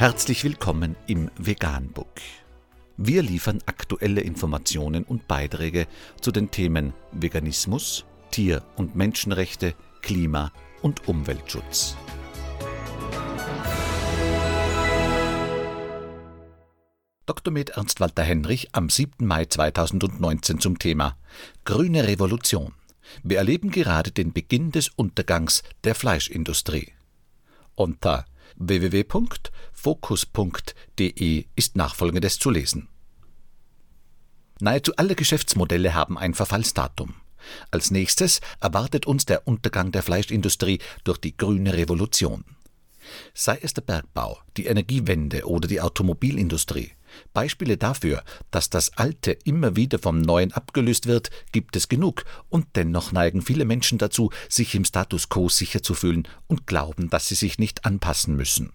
Herzlich willkommen im Veganbook. Wir liefern aktuelle Informationen und Beiträge zu den Themen Veganismus, Tier- und Menschenrechte, Klima- und Umweltschutz. Dr. Med Ernst Walter Henrich am 7. Mai 2019 zum Thema Grüne Revolution. Wir erleben gerade den Beginn des Untergangs der Fleischindustrie. Unter www.fokus.de ist nachfolgendes zu lesen. Nahezu alle Geschäftsmodelle haben ein Verfallsdatum. Als nächstes erwartet uns der Untergang der Fleischindustrie durch die grüne Revolution. Sei es der Bergbau, die Energiewende oder die Automobilindustrie. Beispiele dafür, dass das Alte immer wieder vom Neuen abgelöst wird, gibt es genug, und dennoch neigen viele Menschen dazu, sich im Status quo sicher zu fühlen und glauben, dass sie sich nicht anpassen müssen.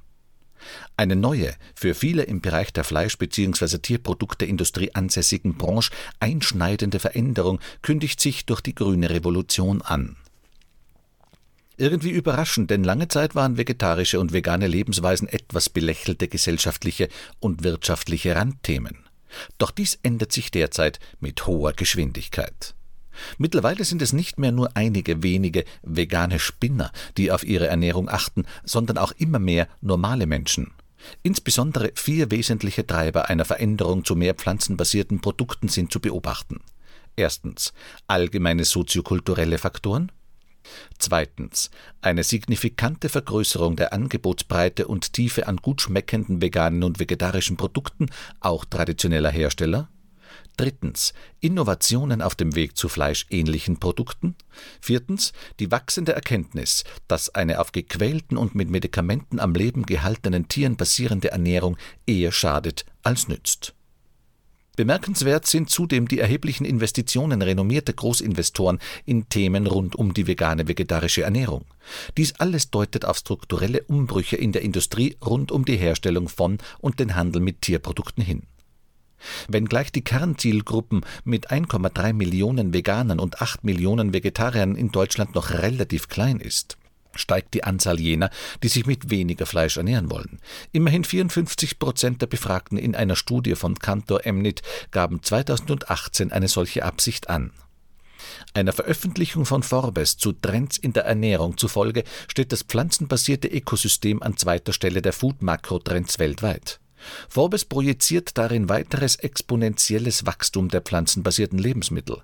Eine neue, für viele im Bereich der Fleisch- bzw. Tierprodukteindustrie ansässigen Branche einschneidende Veränderung kündigt sich durch die grüne Revolution an. Irgendwie überraschend, denn lange Zeit waren vegetarische und vegane Lebensweisen etwas belächelte gesellschaftliche und wirtschaftliche Randthemen. Doch dies ändert sich derzeit mit hoher Geschwindigkeit. Mittlerweile sind es nicht mehr nur einige wenige vegane Spinner, die auf ihre Ernährung achten, sondern auch immer mehr normale Menschen. Insbesondere vier wesentliche Treiber einer Veränderung zu mehr pflanzenbasierten Produkten sind zu beobachten. Erstens allgemeine soziokulturelle Faktoren, Zweitens. Eine signifikante Vergrößerung der Angebotsbreite und Tiefe an gut schmeckenden veganen und vegetarischen Produkten, auch traditioneller Hersteller. Drittens. Innovationen auf dem Weg zu fleischähnlichen Produkten. Viertens. Die wachsende Erkenntnis, dass eine auf gequälten und mit Medikamenten am Leben gehaltenen Tieren basierende Ernährung eher schadet als nützt. Bemerkenswert sind zudem die erheblichen Investitionen renommierter Großinvestoren in Themen rund um die vegane vegetarische Ernährung. Dies alles deutet auf strukturelle Umbrüche in der Industrie rund um die Herstellung von und den Handel mit Tierprodukten hin. Wenngleich die Kernzielgruppen mit 1,3 Millionen Veganern und 8 Millionen Vegetariern in Deutschland noch relativ klein ist, steigt die Anzahl jener, die sich mit weniger Fleisch ernähren wollen. Immerhin 54 Prozent der Befragten in einer Studie von Cantor Emnit gaben 2018 eine solche Absicht an. Einer Veröffentlichung von Forbes zu Trends in der Ernährung zufolge steht das pflanzenbasierte Ökosystem an zweiter Stelle der Food-Makrotrends weltweit. Forbes projiziert darin weiteres exponentielles Wachstum der pflanzenbasierten Lebensmittel.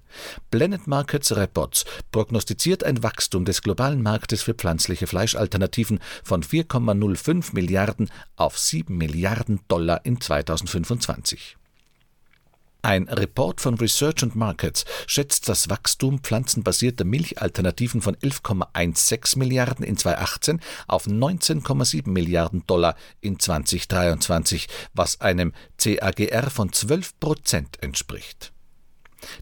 Planet Markets Reports prognostiziert ein Wachstum des globalen Marktes für pflanzliche Fleischalternativen von 4,05 Milliarden auf 7 Milliarden Dollar in 2025. Ein Report von Research and Markets schätzt das Wachstum pflanzenbasierter Milchalternativen von 11,16 Milliarden in 2018 auf 19,7 Milliarden Dollar in 2023, was einem CAGR von 12 Prozent entspricht.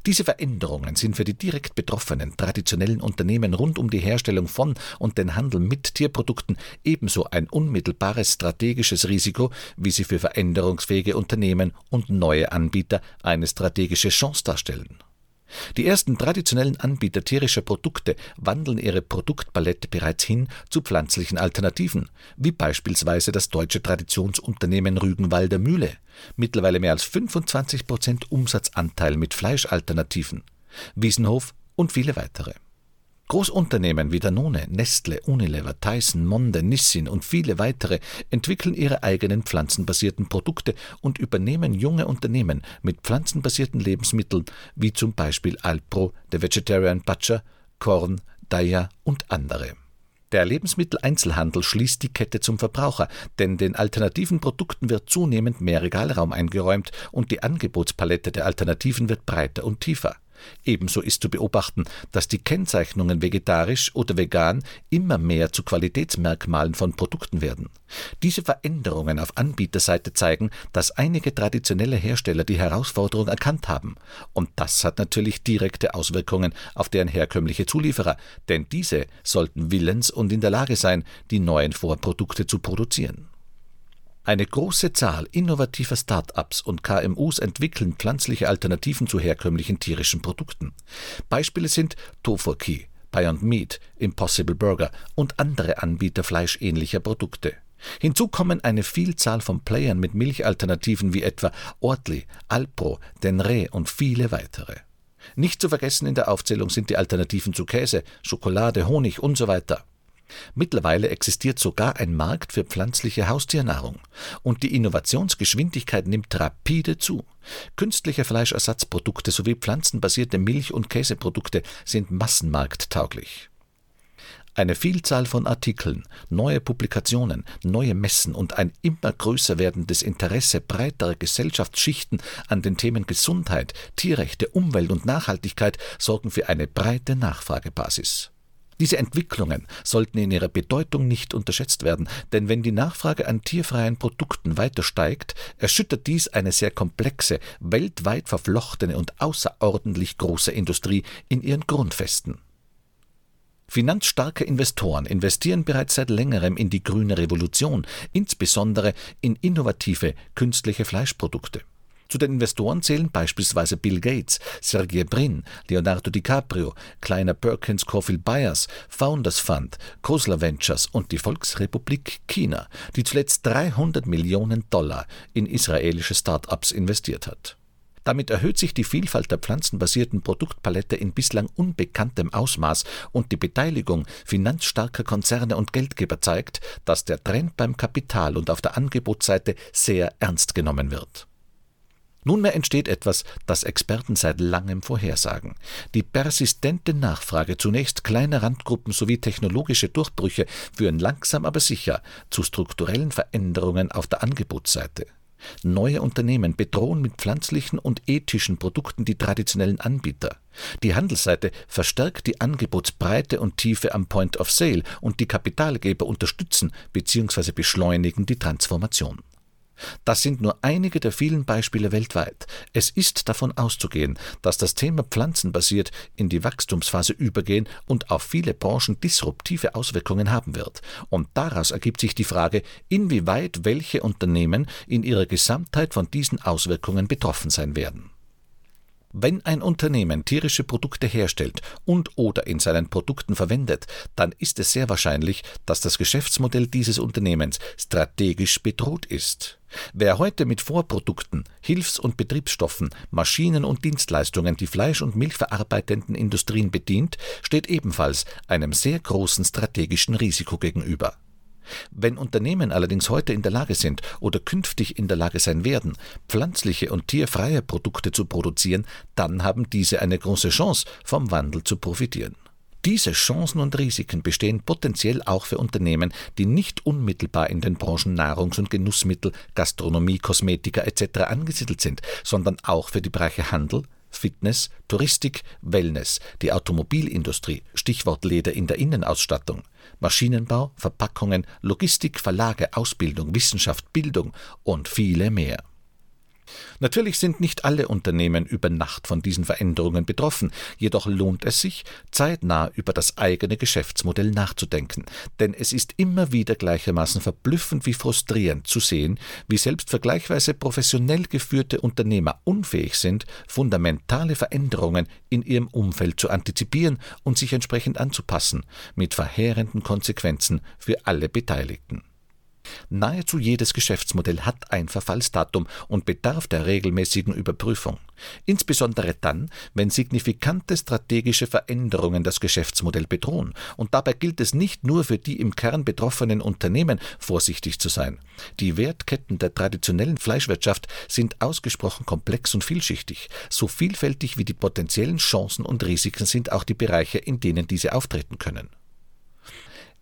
Diese Veränderungen sind für die direkt betroffenen traditionellen Unternehmen rund um die Herstellung von und den Handel mit Tierprodukten ebenso ein unmittelbares strategisches Risiko, wie sie für veränderungsfähige Unternehmen und neue Anbieter eine strategische Chance darstellen die ersten traditionellen Anbieter tierischer Produkte wandeln ihre Produktpalette bereits hin zu pflanzlichen Alternativen, wie beispielsweise das deutsche Traditionsunternehmen Rügenwalder Mühle, mittlerweile mehr als 25 Prozent Umsatzanteil mit Fleischalternativen, Wiesenhof und viele weitere. Großunternehmen wie Danone, Nestle, Unilever, Tyson, Monde, Nissin und viele weitere entwickeln ihre eigenen pflanzenbasierten Produkte und übernehmen junge Unternehmen mit pflanzenbasierten Lebensmitteln wie zum Beispiel Alpro, The Vegetarian Butcher, Korn, Daya und andere. Der Lebensmitteleinzelhandel schließt die Kette zum Verbraucher, denn den alternativen Produkten wird zunehmend mehr Regalraum eingeräumt und die Angebotspalette der Alternativen wird breiter und tiefer. Ebenso ist zu beobachten, dass die Kennzeichnungen vegetarisch oder vegan immer mehr zu Qualitätsmerkmalen von Produkten werden. Diese Veränderungen auf Anbieterseite zeigen, dass einige traditionelle Hersteller die Herausforderung erkannt haben. Und das hat natürlich direkte Auswirkungen auf deren herkömmliche Zulieferer, denn diese sollten willens und in der Lage sein, die neuen Vorprodukte zu produzieren. Eine große Zahl innovativer Start-ups und KMUs entwickeln pflanzliche Alternativen zu herkömmlichen tierischen Produkten. Beispiele sind Tofurkey, Beyond Meat, Impossible Burger und andere Anbieter fleischähnlicher Produkte. Hinzu kommen eine Vielzahl von Playern mit Milchalternativen wie etwa Ortli, Alpro, Denre und viele weitere. Nicht zu vergessen in der Aufzählung sind die Alternativen zu Käse, Schokolade, Honig und so weiter. Mittlerweile existiert sogar ein Markt für pflanzliche Haustiernahrung und die Innovationsgeschwindigkeit nimmt rapide zu. Künstliche Fleischersatzprodukte sowie pflanzenbasierte Milch- und Käseprodukte sind massenmarkttauglich. Eine Vielzahl von Artikeln, neue Publikationen, neue Messen und ein immer größer werdendes Interesse breiterer Gesellschaftsschichten an den Themen Gesundheit, Tierrechte, Umwelt und Nachhaltigkeit sorgen für eine breite Nachfragebasis. Diese Entwicklungen sollten in ihrer Bedeutung nicht unterschätzt werden, denn wenn die Nachfrage an tierfreien Produkten weiter steigt, erschüttert dies eine sehr komplexe, weltweit verflochtene und außerordentlich große Industrie in ihren Grundfesten. Finanzstarke Investoren investieren bereits seit längerem in die grüne Revolution, insbesondere in innovative künstliche Fleischprodukte. Zu den Investoren zählen beispielsweise Bill Gates, Sergey Brin, Leonardo DiCaprio, Kleiner Perkins Caulfield Byers, Founders Fund, Khosla Ventures und die Volksrepublik China, die zuletzt 300 Millionen Dollar in israelische Start-ups investiert hat. Damit erhöht sich die Vielfalt der pflanzenbasierten Produktpalette in bislang unbekanntem Ausmaß und die Beteiligung finanzstarker Konzerne und Geldgeber zeigt, dass der Trend beim Kapital und auf der Angebotsseite sehr ernst genommen wird. Nunmehr entsteht etwas, das Experten seit langem vorhersagen. Die persistente Nachfrage zunächst kleiner Randgruppen sowie technologische Durchbrüche führen langsam aber sicher zu strukturellen Veränderungen auf der Angebotsseite. Neue Unternehmen bedrohen mit pflanzlichen und ethischen Produkten die traditionellen Anbieter. Die Handelsseite verstärkt die Angebotsbreite und Tiefe am Point of Sale und die Kapitalgeber unterstützen bzw. beschleunigen die Transformation. Das sind nur einige der vielen Beispiele weltweit. Es ist davon auszugehen, dass das Thema pflanzenbasiert in die Wachstumsphase übergehen und auf viele Branchen disruptive Auswirkungen haben wird. Und daraus ergibt sich die Frage, inwieweit welche Unternehmen in ihrer Gesamtheit von diesen Auswirkungen betroffen sein werden. Wenn ein Unternehmen tierische Produkte herstellt und oder in seinen Produkten verwendet, dann ist es sehr wahrscheinlich, dass das Geschäftsmodell dieses Unternehmens strategisch bedroht ist. Wer heute mit Vorprodukten, Hilfs- und Betriebsstoffen, Maschinen und Dienstleistungen die Fleisch- und Milchverarbeitenden Industrien bedient, steht ebenfalls einem sehr großen strategischen Risiko gegenüber. Wenn Unternehmen allerdings heute in der Lage sind oder künftig in der Lage sein werden, pflanzliche und tierfreie Produkte zu produzieren, dann haben diese eine große Chance, vom Wandel zu profitieren. Diese Chancen und Risiken bestehen potenziell auch für Unternehmen, die nicht unmittelbar in den Branchen Nahrungs- und Genussmittel, Gastronomie, Kosmetika etc. angesiedelt sind, sondern auch für die Bereiche Handel, Fitness, Touristik, Wellness, die Automobilindustrie, Stichwort Leder in der Innenausstattung, Maschinenbau, Verpackungen, Logistik, Verlage, Ausbildung, Wissenschaft, Bildung und viele mehr. Natürlich sind nicht alle Unternehmen über Nacht von diesen Veränderungen betroffen, jedoch lohnt es sich, zeitnah über das eigene Geschäftsmodell nachzudenken, denn es ist immer wieder gleichermaßen verblüffend wie frustrierend zu sehen, wie selbst vergleichsweise professionell geführte Unternehmer unfähig sind, fundamentale Veränderungen in ihrem Umfeld zu antizipieren und sich entsprechend anzupassen, mit verheerenden Konsequenzen für alle Beteiligten. Nahezu jedes Geschäftsmodell hat ein Verfallsdatum und bedarf der regelmäßigen Überprüfung. Insbesondere dann, wenn signifikante strategische Veränderungen das Geschäftsmodell bedrohen. Und dabei gilt es nicht nur für die im Kern betroffenen Unternehmen vorsichtig zu sein. Die Wertketten der traditionellen Fleischwirtschaft sind ausgesprochen komplex und vielschichtig. So vielfältig wie die potenziellen Chancen und Risiken sind auch die Bereiche, in denen diese auftreten können.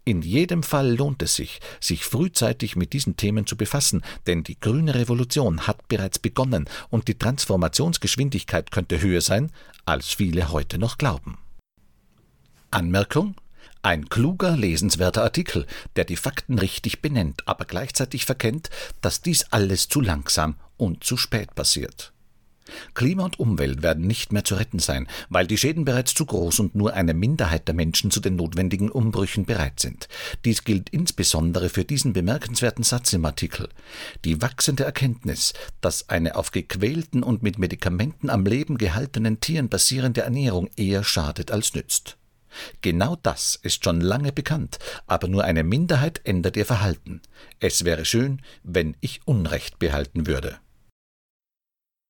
In jedem Fall lohnt es sich, sich frühzeitig mit diesen Themen zu befassen, denn die grüne Revolution hat bereits begonnen und die Transformationsgeschwindigkeit könnte höher sein, als viele heute noch glauben. Anmerkung ein kluger, lesenswerter Artikel, der die Fakten richtig benennt, aber gleichzeitig verkennt, dass dies alles zu langsam und zu spät passiert. Klima und Umwelt werden nicht mehr zu retten sein, weil die Schäden bereits zu groß und nur eine Minderheit der Menschen zu den notwendigen Umbrüchen bereit sind. Dies gilt insbesondere für diesen bemerkenswerten Satz im Artikel. Die wachsende Erkenntnis, dass eine auf gequälten und mit Medikamenten am Leben gehaltenen Tieren basierende Ernährung eher schadet als nützt. Genau das ist schon lange bekannt, aber nur eine Minderheit ändert ihr Verhalten. Es wäre schön, wenn ich Unrecht behalten würde.